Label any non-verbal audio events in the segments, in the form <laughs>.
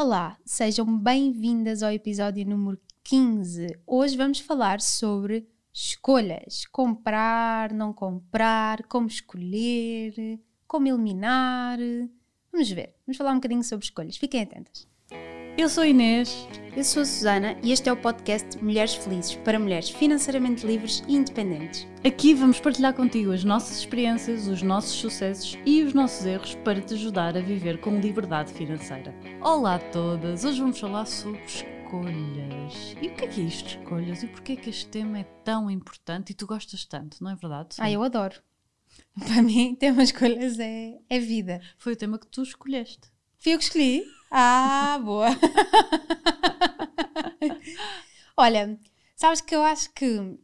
Olá, sejam bem-vindas ao episódio número 15. Hoje vamos falar sobre escolhas: comprar, não comprar, como escolher, como eliminar. Vamos ver, vamos falar um bocadinho sobre escolhas. Fiquem atentas. Eu sou Inês. Eu sou a Susana e este é o podcast Mulheres Felizes para mulheres financeiramente livres e independentes. Aqui vamos partilhar contigo as nossas experiências, os nossos sucessos e os nossos erros para te ajudar a viver com liberdade financeira. Olá a todas! Hoje vamos falar sobre escolhas. E o que é que é isto de escolhas? E porquê é que este tema é tão importante e tu gostas tanto, não é verdade? Ah, eu adoro. Para mim, <laughs> ter uma escolhas é, é vida. Foi o tema que tu escolheste. Fui eu que escolhi? Ah, boa! Olha, sabes que eu acho que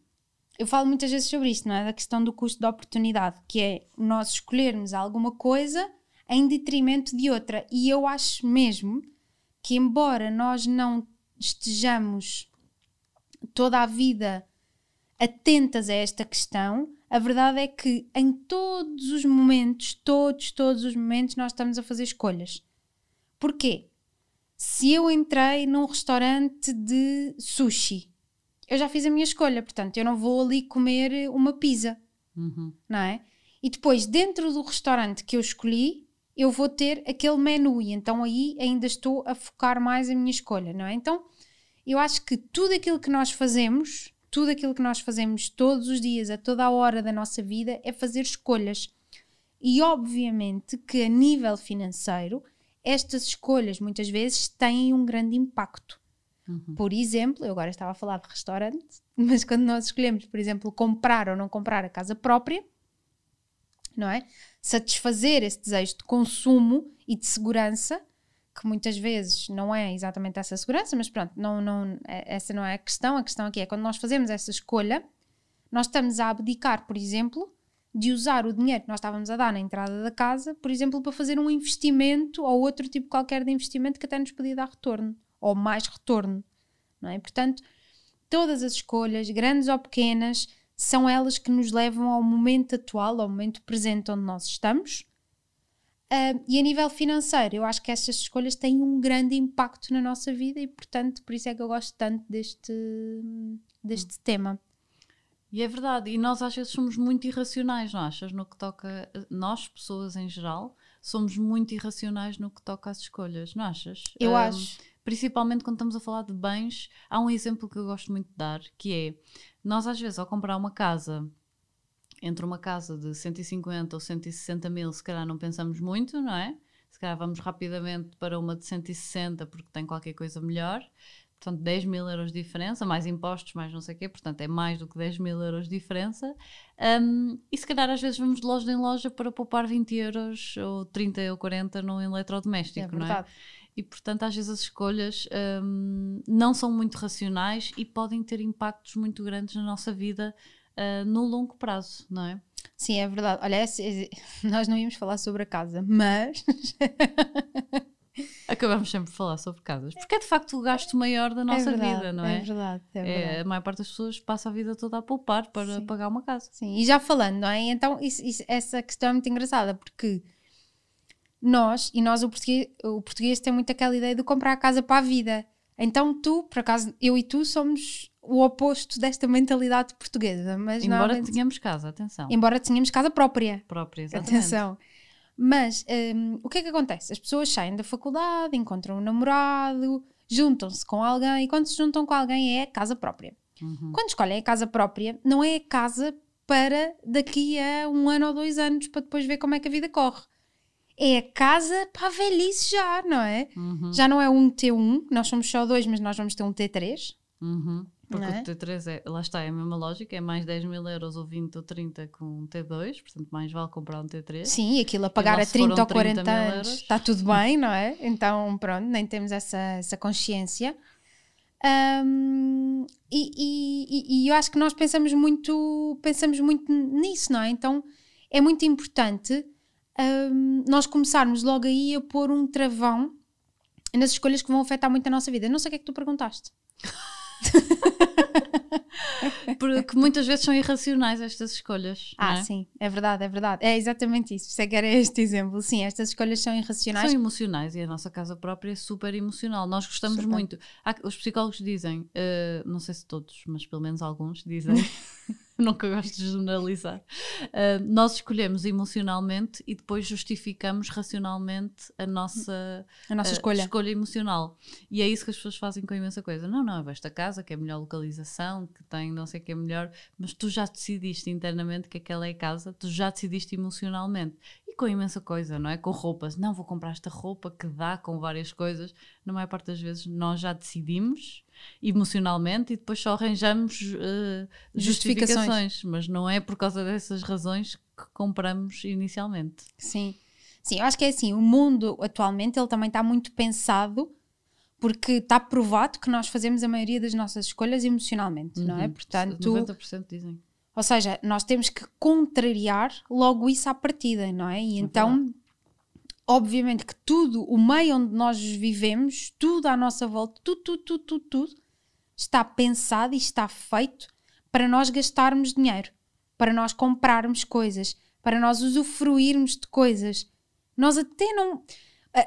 eu falo muitas vezes sobre isto, não é? Da questão do custo da oportunidade, que é nós escolhermos alguma coisa em detrimento de outra. E eu acho mesmo que, embora nós não estejamos toda a vida atentas a esta questão, a verdade é que em todos os momentos, todos, todos os momentos, nós estamos a fazer escolhas. Porquê? Se eu entrei num restaurante de sushi, eu já fiz a minha escolha, portanto, eu não vou ali comer uma pizza, Uhum. não é? E depois, dentro do restaurante que eu escolhi, eu vou ter aquele menu e então aí ainda estou a focar mais a minha escolha, não é? Então, eu acho que tudo aquilo que nós fazemos, tudo aquilo que nós fazemos todos os dias, a toda a hora da nossa vida, é fazer escolhas. E obviamente que a nível financeiro, estas escolhas muitas vezes têm um grande impacto. Uhum. Por exemplo, eu agora estava a falar de restaurante, <laughs> mas quando nós escolhemos, por exemplo, comprar ou não comprar a casa própria, não é? Satisfazer esse desejo de consumo e de segurança, que muitas vezes não é exatamente essa segurança, mas pronto, não, não, é- essa não é a questão. A questão aqui é quando nós fazemos essa escolha, nós estamos a abdicar, por exemplo, de usar o dinheiro que nós estávamos a dar na entrada da casa, por exemplo, para fazer um investimento ou outro tipo qualquer de investimento que até nos podia dar retorno, ou mais retorno, não é? Portanto, todas as escolhas, grandes ou pequenas, são elas que nos levam ao momento atual, ao momento presente onde nós estamos. Ah, e a nível financeiro, eu acho que estas escolhas têm um grande impacto na nossa vida e, portanto, por isso é que eu gosto tanto deste, deste tema. E é verdade, e nós às vezes somos muito irracionais, não achas? No que toca, nós, pessoas em geral, somos muito irracionais no que toca às escolhas, não achas? Eu Hum, acho. Principalmente quando estamos a falar de bens, há um exemplo que eu gosto muito de dar, que é, nós às vezes ao comprar uma casa, entre uma casa de 150 ou 160 mil, se calhar não pensamos muito, não é? Se calhar vamos rapidamente para uma de 160 porque tem qualquer coisa melhor. Portanto, 10 mil euros de diferença, mais impostos, mais não sei o quê, portanto é mais do que 10 mil euros de diferença. Um, e se calhar às vezes vamos de loja em loja para poupar 20 euros ou 30 ou 40 num eletrodoméstico, É não é? E portanto, às vezes as escolhas hum, não são muito racionais e podem ter impactos muito grandes na nossa vida ah, no longo prazo, não é? Sim, é verdade. Olha, <laughs> nós não íamos falar sobre a casa, mas <laughs> Acabamos sempre de falar sobre casas, porque é de facto o gasto maior da nossa é verdade, vida, não é? é? verdade, é É, verdade. a maior parte das pessoas passa a vida toda a poupar para Sim. pagar uma casa. Sim, e já falando, não é? Então, isso- isso- essa questão é muito engraçada, porque nós, e nós o português, o português tem muito aquela ideia de comprar a casa para a vida. Então, tu, por acaso, eu e tu somos o oposto desta mentalidade portuguesa, mas Embora tenhamos casa, atenção, embora tenhamos casa própria. própria, exatamente. Atenção. Mas hum, o que é que acontece? As pessoas saem da faculdade, encontram um namorado, juntam-se com alguém, e quando se juntam com alguém é a casa própria. Uhum. Quando escolhem a casa própria, não é a casa para daqui a um ano ou dois anos para depois ver como é que a vida corre. É a casa para a velhice já, não é? Uhum. Já não é um T1, nós somos só dois, mas nós vamos ter um T3. Uhum. Porque é? o T3 é, lá está, é a mesma lógica, é mais 10 mil euros ou 20 ou 30 com um T2, portanto mais vale comprar um T3. Sim, aquilo a pagar a se 30 foram ou 40 30 mil anos está tudo bem, não é? Então, pronto, nem temos essa, essa consciência. Ahm, e, e- e- eu acho que nós pensamos muito, pensamos muito nisso, não é? Então é muito importante ahm, nós começarmos logo aí a pôr um travão nas escolhas que vão afetar muito a nossa vida. Não sei o que é que tu perguntaste. <laughs> <laughs> porque muitas vezes são irracionais estas escolhas. Ah, é? sim, é verdade, é verdade. É exatamente isso. É que era este exemplo. Sim, estas escolhas são irracionais. São emocionais e a nossa casa própria é super emocional. Nós gostamos Super. muito. Há- os psicólogos dizem, eh, não sei se todos, mas pelo menos alguns dizem, <laughs> <laughs> nunca gosto de generalizar, eh, nós escolhemos emocionalmente e depois justificamos racionalmente a nossa a nossa eh, escolha. escolha emocional. E é isso que as pessoas fazem com imensa coisa. Não, não, é esta casa que é a melhor localização, que tem não sei o que é melhor, mas tu já decidiste internamente que aquela é a casa, tu já decidiste emocionalmente. E com imensa coisa, não é? Com roupas. Não, vou comprar esta roupa que dá com várias coisas. Na maior parte das vezes nós já decidimos emocionalmente e depois só arranjamos eh, Justificações. justificações. Mas não é por causa dessas razões que compramos inicialmente. Sim. Sim, eu acho que é assim, o mundo atualmente ele também está muito pensado porque está provado que nós fazemos a maioria das nossas escolhas emocionalmente, não é? Uhum. Portanto, 90% dizem. ou seja, nós temos que contrariar logo isso à partida, não é? E então, obviamente que tudo, o meio onde nós vivemos, tudo à nossa volta, tudo, tudo, tudo, tudo, tudo, está pensado e está feito para nós gastarmos dinheiro, para nós comprarmos coisas, para nós usufruirmos de coisas. Nós até não.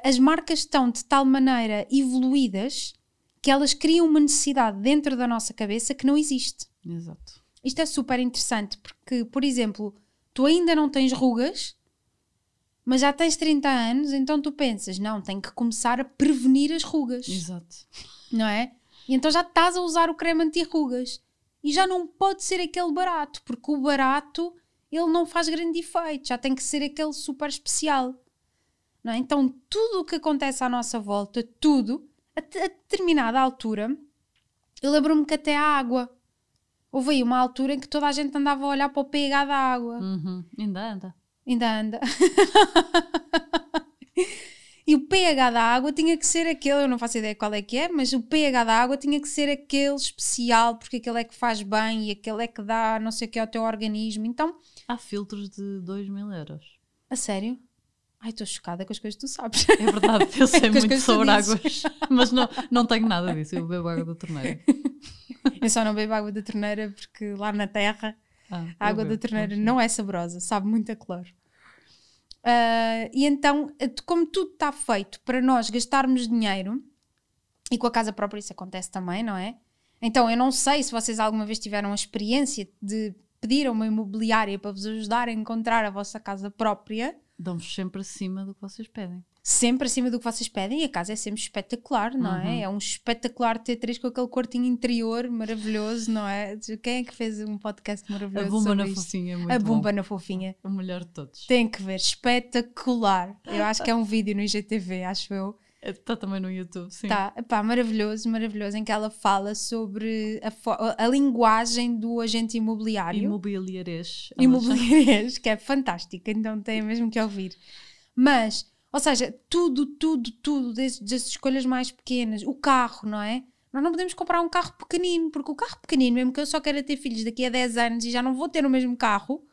As marcas estão de tal maneira evoluídas que elas criam uma necessidade dentro da nossa cabeça que não existe. Exato. Isto é super interessante porque, por exemplo, tu ainda não tens rugas, mas já tens 30 anos, então tu pensas, não, tenho que começar a prevenir as rugas, Exato. não é? E então já estás a usar o creme anti-rugas. E já não pode ser aquele barato, porque o barato ele não faz grande efeito, já tem que ser aquele super especial. Não é? Então tudo o que acontece à nossa volta, tudo, a, a determinada altura, eu lembro-me que até a água. Houve aí uma altura em que toda a gente andava a olhar para o pH da água. Uhum. Ainda anda. Ainda anda. <laughs> e o pH da água tinha que ser aquele, eu não faço ideia qual é que é, mas o pH da água tinha que ser aquele especial, porque aquele é que faz bem e aquele é que dá não sei o que ao teu organismo. Então, Há filtros de 2 mil euros. a sério? Ai, estou chocada com as coisas que tu sabes. É verdade, eu <laughs> sei as muito sobre águas, <laughs> mas não, não tenho nada disso. Eu bebo água da torneira. eu só não bebo água da torneira porque lá na terra Ah, A água da torneira mas- não é saborosa, sabe muito a cloro. Ah, e então, eh, como tudo está feito para nós gastarmos dinheiro, e com a casa própria isso acontece também, não é? Então, eu não sei se vocês alguma vez tiveram a experiência de pedir a uma imobiliária para vos ajudar a encontrar a vossa casa própria, Dão-vos sempre acima do que vocês pedem. Sempre acima do que vocês pedem, e a casa é sempre espetacular, não Uhum. é? É um espetacular T3 com aquele quartinho interior maravilhoso, não é? Quem é que fez um podcast A maravilhoso? bomba sobre na isto? fofinha é muito A bom. bomba na fofinha. O melhor de todos. Tem que ver, espetacular. Eu acho que é um vídeo no IGTV, acho eu. Está também no YouTube, sim. Tá, epá, maravilhoso, maravilhoso, em que ela fala sobre a, a linguagem do agente imobiliário. Imobiliarês. Imobiliárias, que é fantástica, então tem mesmo que ouvir. Mas, ou seja, tudo, tudo, tudo, desde as escolhas mais pequenas, o carro, não é? Nós não podemos comprar um carro pequenino, porque o carro pequenino, mesmo que eu só queira ter filhos daqui a 10 anos e já não vou ter o mesmo carro,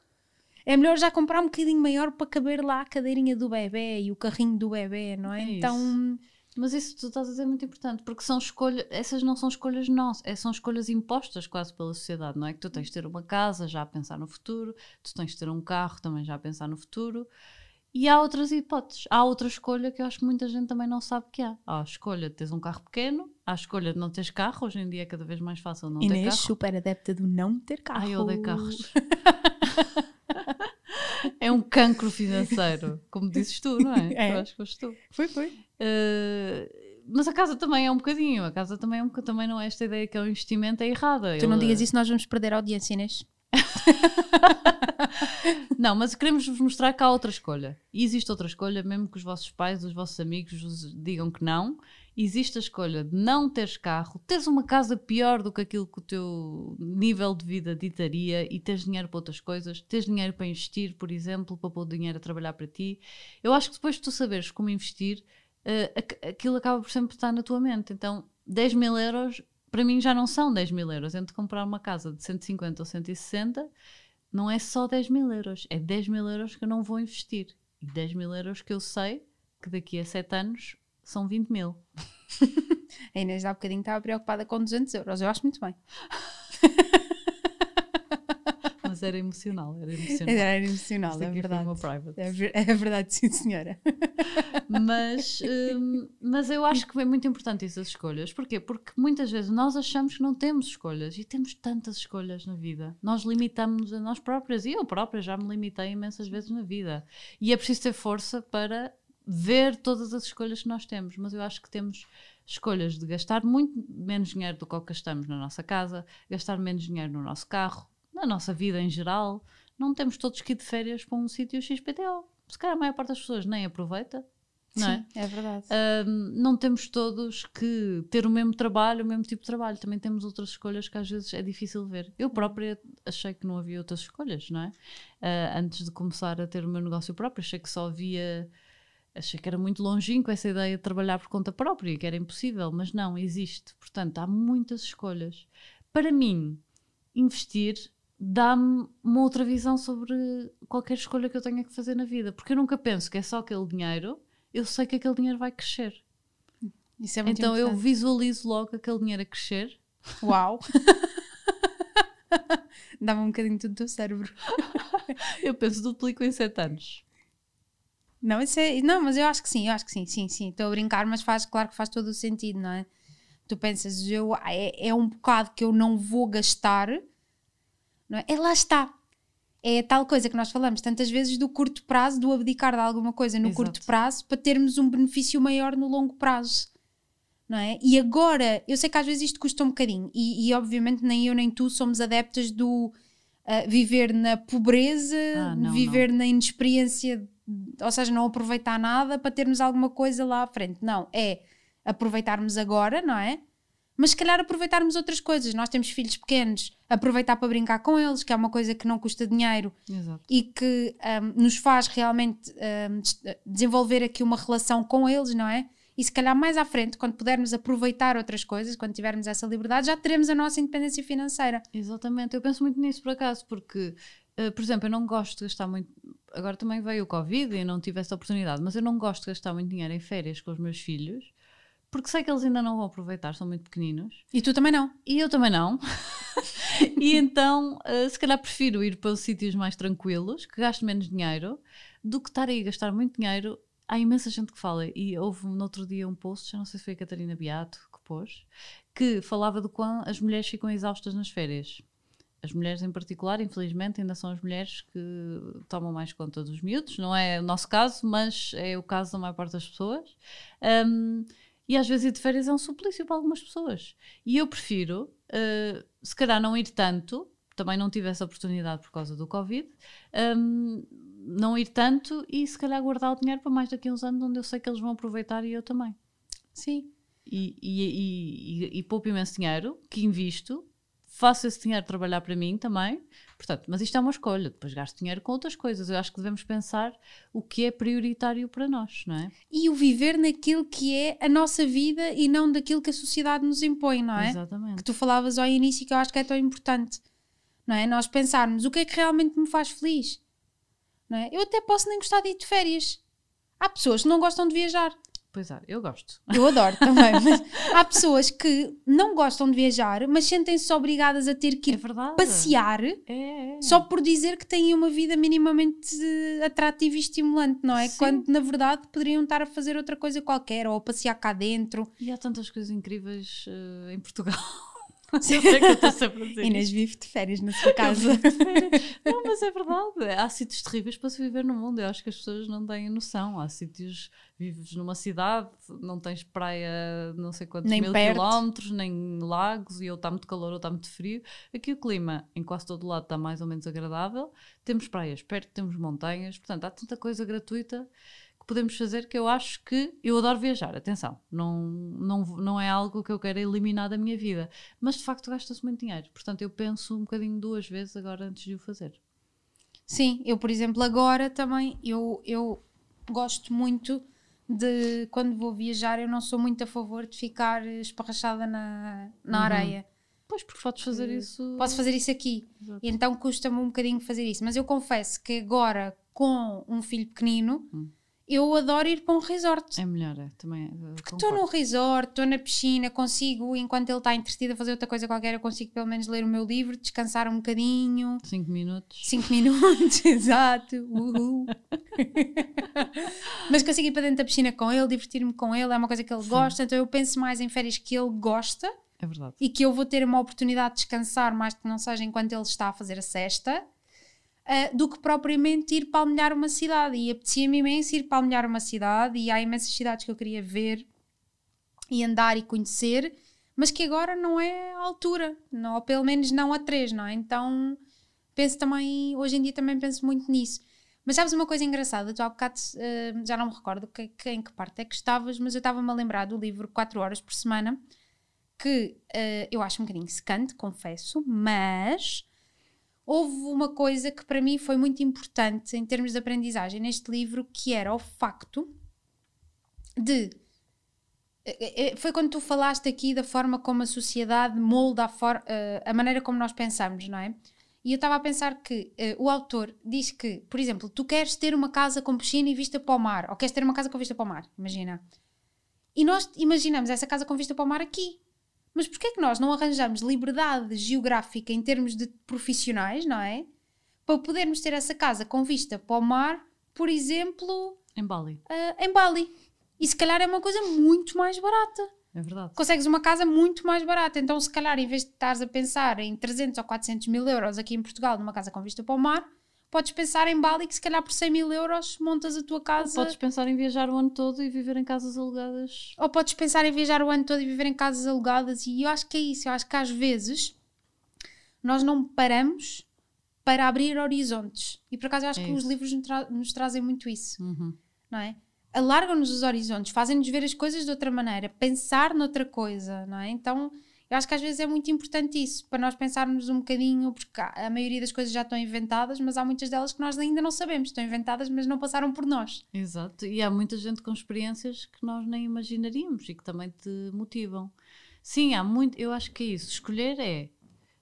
é melhor já comprar um bocadinho maior para caber lá a cadeirinha do bebê e o carrinho do bebê, não é? É então, Mas isso tu estás a dizer é muito importante, porque são escolhas, essas não são escolhas nossas, é- são escolhas impostas quase pela sociedade, não é? Que tu tens de ter uma casa já a pensar no futuro, tu tens de ter um carro também já a pensar no futuro. E há outras hipóteses. Há outra escolha que eu acho que muita gente também não sabe que há. Há a escolha de teres um carro pequeno, há a escolha de não teres carro. Hoje em dia é cada vez mais fácil não ter Inês, carro. super adepta do não ter carro. Ai, eu odeio carros. <laughs> é um cancro financeiro, como dizes tu, não é? <laughs> É. Eu acho que foste tu. Foi, foi. Uh, mas a casa também é um bocadinho. A casa também, é um, também não é esta ideia que é um investimento é errada. Tu não Ele- digas isso, nós vamos perder a audiência, Inês. <laughs> Não, mas queremos vos mostrar que há outra escolha. E existe outra escolha, mesmo que os vossos pais, os vossos amigos vos digam que não. Existe a escolha de não teres carro, teres uma casa pior do que aquilo que o teu nível de vida ditaria e teres dinheiro para outras coisas, teres dinheiro para investir, por exemplo, para pôr o dinheiro a trabalhar para ti. Eu acho que depois de tu saberes como investir, aqu- aquilo acaba por sempre estar na tua mente. Então, 10 mil euros, para mim já não são 10 mil euros. Entre comprar uma casa de 150 ou 160, não é só 10 mil euros, é 10 mil euros que eu não vou investir. E 10 mil euros que eu sei que daqui a 7 anos são 20 mil. <laughs> A Inês há bocadinho estava preocupada com 200 euros. Eu acho muito bem. <laughs> era emocional, era <laughs> emocional. Era emocional, é verdade. É, é verdade, sim, senhora. Mas, hum, mas eu acho que é muito importante essas escolhas. Porquê? Porque muitas vezes nós achamos que não temos escolhas e temos tantas escolhas na vida. Nós limitamos-nos a nós próprias e eu própria já me limitei imensas vezes na vida. E é preciso ter força para ver todas as escolhas que nós temos. Mas eu acho que temos escolhas de gastar muito menos dinheiro do que gastamos na nossa casa, gastar menos dinheiro no nosso carro, na nossa vida em geral. Não temos todos que ir de férias para um sítio XPTO. Se calhar a maior parte das pessoas nem aproveita, não é? Sim, é verdade. Não temos todos que ter o mesmo trabalho, o mesmo tipo de trabalho. Também temos outras escolhas que às vezes é difícil ver. Eu própria achei que não havia outras escolhas, não é? Ah, antes de começar a ter o meu negócio próprio, achei que só havia. Achei que era muito longínquo essa ideia de trabalhar por conta própria, que era impossível, mas não, existe. Portanto, há muitas escolhas. Para mim, investir dá-me uma outra visão sobre qualquer escolha que eu tenha que fazer na vida, porque eu nunca penso que é só aquele dinheiro, eu sei que aquele dinheiro vai crescer. Isso é muito então eu visualizo logo aquele dinheiro a crescer. Uau! <laughs> Dava um bocadinho tudo do teu cérebro. <laughs> Eu penso, duplico em 7 anos. Não, isso é, não, mas eu acho que sim, eu acho que sim, sim, sim. Estou a brincar, mas faz, claro que faz todo o sentido, não é? Tu pensas, eu, é, é um bocado que eu não vou gastar, não é? É lá está. É a tal coisa que nós falamos tantas vezes do curto prazo, do abdicar de alguma coisa no Exato. curto prazo para termos um benefício maior no longo prazo. Não é? E agora, eu sei que às vezes isto custa um bocadinho, e, e obviamente nem eu nem tu somos adeptas do ah, viver na pobreza, Ah, não, viver na inexperiência, ou seja, não aproveitar nada para termos alguma coisa lá à frente. Não, é aproveitarmos agora, não é? Mas se calhar aproveitarmos outras coisas. Nós temos filhos pequenos, aproveitar para brincar com eles, que é uma coisa que não custa dinheiro Exato. e que ahm, nos faz realmente des- desenvolver aqui uma relação com eles, não é? E se calhar mais à frente, quando pudermos aproveitar outras coisas, quando tivermos essa liberdade, já teremos a nossa independência financeira. Exatamente, eu penso muito nisso por acaso, porque, eh, por exemplo, eu não gosto de gastar muito. Agora também veio o Covid e não tive essa oportunidade, mas eu não gosto de gastar muito dinheiro em férias com os meus filhos, porque sei que eles ainda não vão aproveitar, são muito pequeninos. E tu também não. E eu também não. <laughs> e então, eh, se calhar prefiro ir para os sítios mais tranquilos, que gasto menos dinheiro, do que estar aí a gastar muito dinheiro. Há imensa gente que fala, e houve no outro dia um post, já não sei se foi a Catarina Beato que pôs, que falava do quão as mulheres ficam exaustas nas férias. As mulheres em particular, infelizmente, ainda são as mulheres que tomam mais conta dos miúdos. Não é o nosso caso, mas é o caso da maior parte das pessoas. Um, e às vezes ir de férias é um suplício para algumas pessoas. E eu prefiro, uh, se calhar, não ir tanto, também não tive essa oportunidade por causa do Covid, um, não ir tanto e se calhar guardar o dinheiro para mais daqui a uns anos, onde eu sei que eles vão aproveitar e eu também. Sim. E, e, e, e, e poupo imenso dinheiro que invisto, faço esse dinheiro trabalhar para mim também. Portanto, mas isto é uma escolha. Depois gasto dinheiro com outras coisas. Eu acho que devemos pensar o que é prioritário para nós, não é? E o viver naquilo que é a nossa vida e não daquilo que a sociedade nos impõe, não é? Exatamente. que tu falavas ao início que eu acho que é tão importante, não é? Nós pensarmos o que é que realmente me faz feliz, não é? Eu até posso nem gostar de ir de férias. Há pessoas que não gostam de viajar. Pois é, eu gosto. Eu adoro também, mas há pessoas que não gostam de viajar, mas sentem-se obrigadas a ter que É ir verdade. passear É, é. só por dizer que têm uma vida minimamente atrativa e estimulante, não é? Sim. Quando na verdade poderiam estar a fazer outra coisa qualquer ou a passear cá dentro. E há tantas coisas incríveis eh, em Portugal. <laughs> eu sei que eu estou sempre a dizer Inês vive de férias na sua <laughs> casa. Não, mas é verdade. Há sítios terríveis para se viver no mundo. Eu acho que as pessoas não têm noção. Há sítios, vives numa cidade, não tens praia não sei quantos Nem mil perto. quilómetros, nem lagos, e ou está muito calor ou está muito frio. Aqui o clima em quase todo lado está mais ou menos agradável. Temos praias perto, temos montanhas. Portanto, há tanta coisa gratuita que podemos fazer que eu acho que eu adoro viajar, atenção, não, não, não é algo que eu quero eliminar da minha vida, mas de facto gasta-se muito dinheiro, portanto eu penso um bocadinho duas vezes agora antes de o fazer. Sim, eu, por exemplo, agora também eu, eu gosto muito de quando vou viajar, eu não sou muito a favor de ficar esparrachada na, na Uhum. areia. Pois, porque podes fazer isso. Posso fazer isso aqui. Exato. Então custa-me um bocadinho fazer isso. Mas eu confesso que agora, com um filho pequenino, Hum. Eu adoro ir para um resort. É melhor, é. Também. eh, Estou no resort, estou na piscina, consigo, enquanto ele está entretido a fazer outra coisa qualquer, eu consigo pelo menos ler o meu livro, descansar um bocadinho. Cinco minutos. 5 minutos, <laughs> exato. Uhul. <laughs> Mas consigo ir para dentro da piscina com ele, divertir-me com ele, é uma coisa que ele gosta, então eu penso mais em férias que ele gosta É verdade. e que eu vou ter uma oportunidade de descansar mais que não seja enquanto ele está a fazer a cesta. Ah, do que propriamente ir palmilhar uma cidade. E apetecia-me imenso ir palmilhar uma cidade, e há imensas cidades que eu queria ver e andar e conhecer, mas que agora não é a altura, não, ou pelo menos não a três, não é? Então penso também, hoje em dia também penso muito nisso. Mas sabes uma coisa engraçada? Tu há bocado, ah, já não me recordo que, que- em que parte é que estavas, mas eu estava-me a lembrar do livro 4 horas por semana, que ah, eu acho um bocadinho secante, confesso, mas houve uma coisa que para mim foi muito importante em termos de aprendizagem neste livro, que era o facto de. eh, eh, Foi quando tu falaste aqui da forma como a sociedade molda a, for- eh, a maneira como nós pensamos, não é? E eu estava a pensar que eh, o autor diz que, por exemplo, tu queres ter uma casa com piscina e vista para o mar, ou queres ter uma casa com vista para o mar, imagina. E nós imaginamos essa casa com vista para o mar aqui. Mas porquê é que nós não arranjamos liberdade geográfica em termos de profissionais, não é? Para podermos ter essa casa com vista para o mar, por exemplo, Em Bali. ah, em Bali. E se calhar é uma coisa muito mais barata. É verdade. Consegues uma casa muito mais barata. Então, se calhar, em vez de estares a pensar em 300 ou 400 mil euros aqui em Portugal, numa casa com vista para o mar, podes pensar em Bali que se calhar por 100 mil euros montas a tua casa. Podes pensar em viajar o ano todo e viver em casas alugadas. Ou podes pensar em viajar o ano todo e viver em casas alugadas. E eu acho que é isso. Eu acho que às vezes nós não paramos para abrir horizontes. E por acaso eu acho É que os livros nos, tra- nos trazem muito isso, Uhum. não é? Alargam-nos os horizontes, fazem-nos ver as coisas de outra maneira, pensar noutra coisa, não é? Então eu acho que às vezes é muito importante isso, para nós pensarmos um bocadinho, porque a maioria das coisas já estão inventadas, mas há muitas delas que nós ainda não sabemos, estão inventadas, mas não passaram por nós. Exato. E há muita gente com experiências que nós nem imaginaríamos e que também te motivam. Sim, há muito. Eu acho que é isso. Escolher é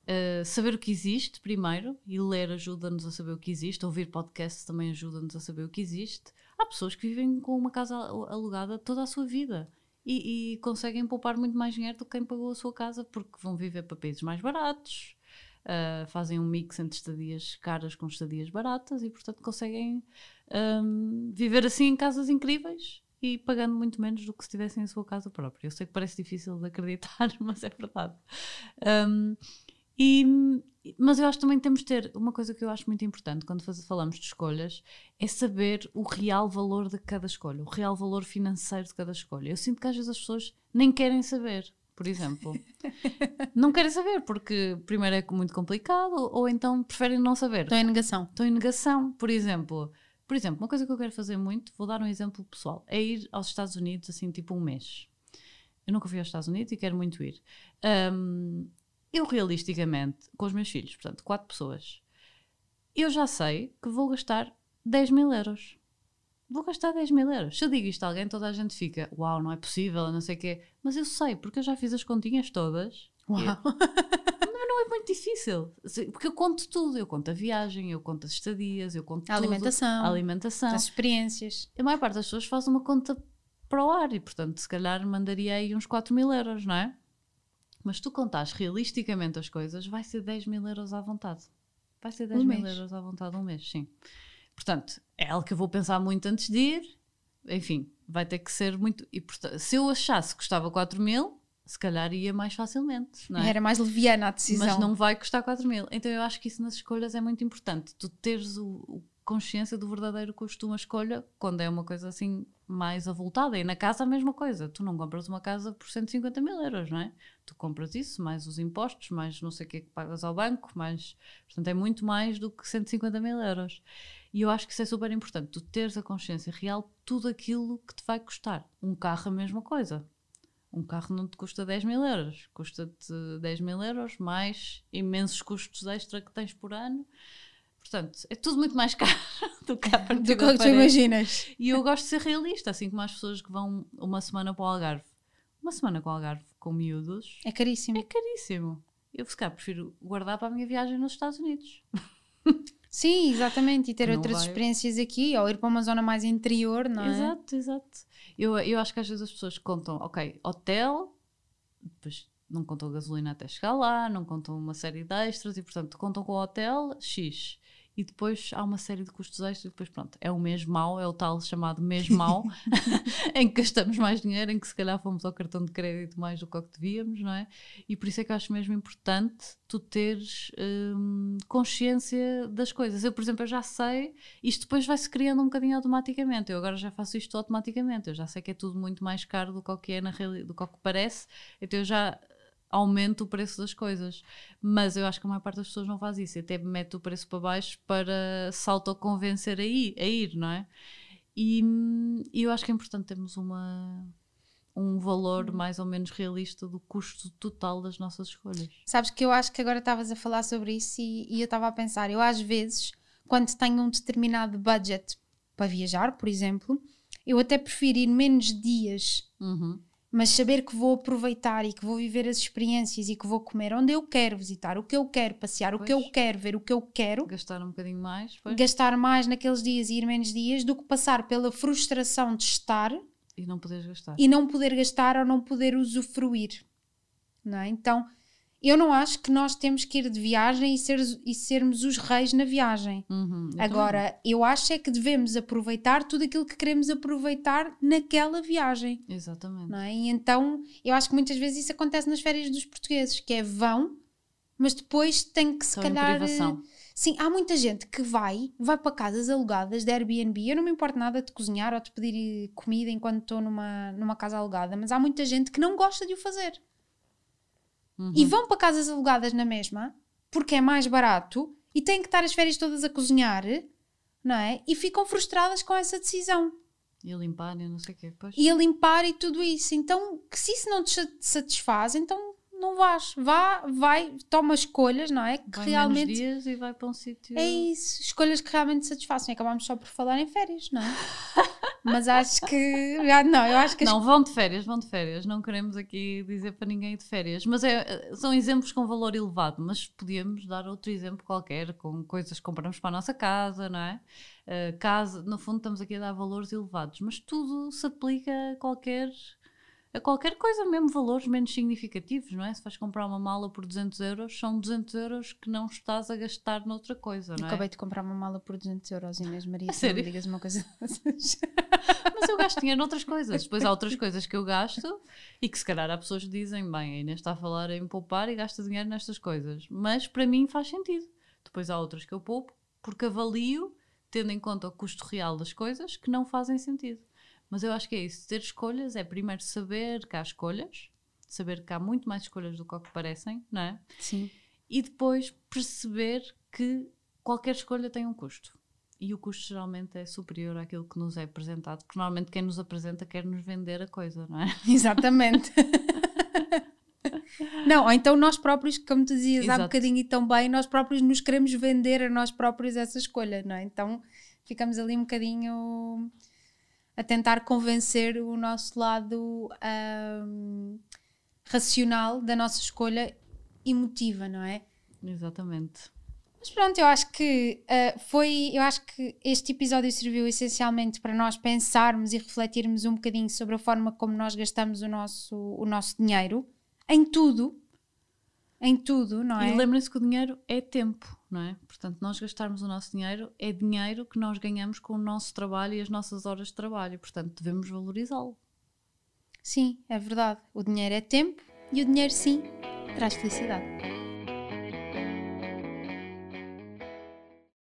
eh, saber o que existe primeiro e ler ajuda-nos a saber o que existe. Ouvir podcasts também ajuda-nos a saber o que existe. Há pessoas que vivem com uma casa al- alugada toda a sua vida e, e conseguem poupar muito mais dinheiro do que quem pagou a sua casa porque vão viver para países mais baratos. eh, fazem um mix entre estadias caras com estadias baratas e, portanto, conseguem hum, viver assim em casas incríveis e pagando muito menos do que se tivessem a sua casa própria. Eu sei que parece difícil de acreditar, <laughs> mas é verdade. Hum, e, mas eu acho que também temos de ter uma coisa que eu acho muito importante quando faz- falamos de escolhas é saber o real valor de cada escolha, o real valor financeiro de cada escolha. Eu sinto que às vezes as pessoas nem querem saber, por exemplo. <laughs> não querem saber porque primeiro é muito complicado ou, então preferem não saber Estão em negação. estão em negação. Por exemplo, por exemplo, uma coisa que eu quero fazer muito, vou dar um exemplo pessoal, é ir aos Estados Unidos assim tipo um mês. Eu nunca fui aos Estados Unidos e quero muito ir. Hum, eu realisticamente, com os meus filhos, portanto, quatro pessoas, eu já sei que vou gastar 10 mil euros. Vou gastar 10 mil euros. Se eu digo isto a alguém, toda a gente fica, uau, não é possível, não sei o quê. Mas eu sei, porque eu já fiz as continhas todas. Uau. <laughs> Não é muito difícil, porque eu conto tudo. Eu conto a viagem, eu conto as estadias, eu conto A tudo. alimentação. A alimentação. As experiências. A maior parte das pessoas faz uma conta para o ar e, portanto, se calhar mandaria aí uns 4 mil euros, não é? Mas tu contares realisticamente as coisas, vai ser 10 mil euros à vontade. Vai ser 10 Um mil mês. euros à vontade um mês, sim. Portanto, é algo que eu vou pensar muito antes de ir. Enfim, vai ter que ser muito. E, portanto, se eu achasse que custava 4 mil, se calhar ia mais facilmente, não é? Era mais leviana a decisão. Mas não vai custar 4 mil. Então eu acho que isso nas escolhas é muito importante. Tu teres o, o consciência do verdadeiro custo de uma escolha quando é uma coisa assim mais avultada. E na casa a mesma coisa. Tu não compras uma casa por 150 mil euros, não é? Tu compras isso, mais os impostos, mais não sei o que é que pagas ao banco, mais... Portanto, é muito mais do que 150 mil euros. E eu acho que isso é super importante. Tu teres a consciência real de tudo aquilo que te vai custar. Um carro a mesma coisa. Um carro não te custa 10 mil euros, custa-te 10 mil euros mais imensos custos extra que tens por ano. Portanto, é tudo muito mais caro <laughs> do que a Do que tu imaginas. E eu gosto de ser realista, assim como as pessoas que vão uma semana para o Algarve. Uma semana com o Algarve com miúdos É caríssimo. é caríssimo. Eu, se calhar, prefiro guardar para a minha viagem nos Estados Unidos. Sim, exatamente, e ter Não outras vai- experiências aqui, ou ir para uma zona mais interior, não é? Exato, exato. Eu, eu acho que às vezes as pessoas contam, ok, hotel, depois não contam gasolina até chegar lá, não contam uma série de extras e, portanto, contam com o hotel X. E depois há uma série de custos extras e depois, pronto, é o mês mau, é o tal chamado mês mau, <laughs> <laughs> em que gastamos mais dinheiro, em que se calhar fomos ao cartão de crédito mais do que o que devíamos, não é? E por isso é que eu acho mesmo importante tu teres hum, consciência das coisas. Eu, por exemplo, eu já sei, isto depois vai-se criando um bocadinho automaticamente. Eu agora já faço isto automaticamente. Eu já sei que é tudo muito mais caro do que o que é na realidade, do que o que parece. Então eu já aumento o preço das coisas. Mas eu acho que a maior parte das pessoas não faz isso. Até mete o preço para baixo para se autoconvencer a ir, a ir, não é? E, e eu acho que é importante termos uma, um valor mais ou menos realista do custo total das nossas escolhas. Sabes que eu acho que agora estavas a falar sobre isso e, e eu estava a pensar, eu às vezes, quando tenho um determinado budget para viajar, por exemplo, eu até prefiro ir menos dias, Uhum. Mas saber que vou aproveitar e que vou viver as experiências e que vou comer onde eu quero visitar, o que eu quero passear, o que eu Pois. quero ver, o que eu quero, Gastar um bocadinho mais, pois, gastar mais naqueles dias e ir menos dias, do que passar pela frustração de estar e não poderes gastar. e não poder gastar ou não poder usufruir. Não é? Então, eu não acho que nós temos que ir de viagem e, ser, e sermos os reis na viagem. Uhum, eu Agora, eu acho é que devemos aproveitar tudo aquilo que queremos aproveitar naquela viagem. também. Exatamente. É? E então, eu acho que muitas vezes isso acontece nas férias dos portugueses, que é vão, mas depois tem que se Estão calhar. Sim, há muita gente que vai, vai para casas alugadas de Airbnb. Eu não me importo nada de cozinhar ou de pedir comida enquanto estou numa, numa casa alugada, mas há muita gente que não gosta de o fazer. Uhum. E vão para casas alugadas na mesma, porque é mais barato e têm que estar as férias todas a cozinhar, não é? E ficam frustradas com essa decisão. E limpar e não sei o quê. Pois. E a limpar e tudo isso. Então, que se isso não te sa- satisfaz, então não vais. Vá, vai, toma escolhas, não é? Que Vai realmente. dias e vai para um sítio. É isso, escolhas que realmente satisfaçam. E acabamos só por falar em férias, não é? <laughs> Mas acho que. Não, eu acho que Não, vão de férias, vão de férias. Não queremos aqui dizer para ninguém de férias. Mas é, são exemplos com valor elevado. Mas podíamos dar outro exemplo qualquer, com coisas que compramos para a nossa casa, não é? Uh, casa, no fundo, estamos aqui a dar valores elevados. Mas tudo se aplica a qualquer, a qualquer coisa, mesmo valores menos significativos, não é? Se vais comprar uma mala por 200 euros, são 200 euros que não estás a gastar noutra coisa, não é? Acabei de comprar uma mala por 200 euros, Inês Maria. <laughs> A se não me sério? digas uma coisa <laughs> dessas. Mas eu gasto dinheiro noutras coisas. Depois há <laughs> outras coisas que eu gasto e que se calhar há pessoas que dizem, bem, a Inês está a falar em poupar e gasta dinheiro nestas coisas. Mas para mim faz sentido. Depois há outras que eu poupo porque avalio, tendo em conta o custo real das coisas, que não fazem sentido. Mas eu acho que é isso. Ter escolhas é primeiro saber que há escolhas, saber que há muito mais escolhas do que o que parecem, não é? Sim. e depois perceber que qualquer escolha tem um custo. E o custo geralmente é superior àquilo que nos é apresentado, porque normalmente quem nos apresenta quer nos vender a coisa, não é? <laughs> Exatamente. <laughs> Não, ou então nós próprios, como tu dizias há Exato. bocadinho e tão bem, nós próprios nos queremos vender a nós próprios essa escolha, não é? Então ficamos ali um bocadinho a tentar convencer o nosso lado ahm, racional da nossa escolha emotiva, não é? Exatamente. Mas pronto, eu acho que ah, foi. Eu acho que este episódio serviu essencialmente para nós pensarmos e refletirmos um bocadinho sobre a forma como nós gastamos o nosso, o nosso dinheiro em tudo. Em tudo, não é? E lembrem-se que o dinheiro é tempo, não é? Portanto, nós gastarmos o nosso dinheiro é dinheiro que nós ganhamos com o nosso trabalho e as nossas horas de trabalho. Portanto, devemos valorizá-lo. Sim, é verdade. O dinheiro é tempo e o dinheiro, sim, traz felicidade.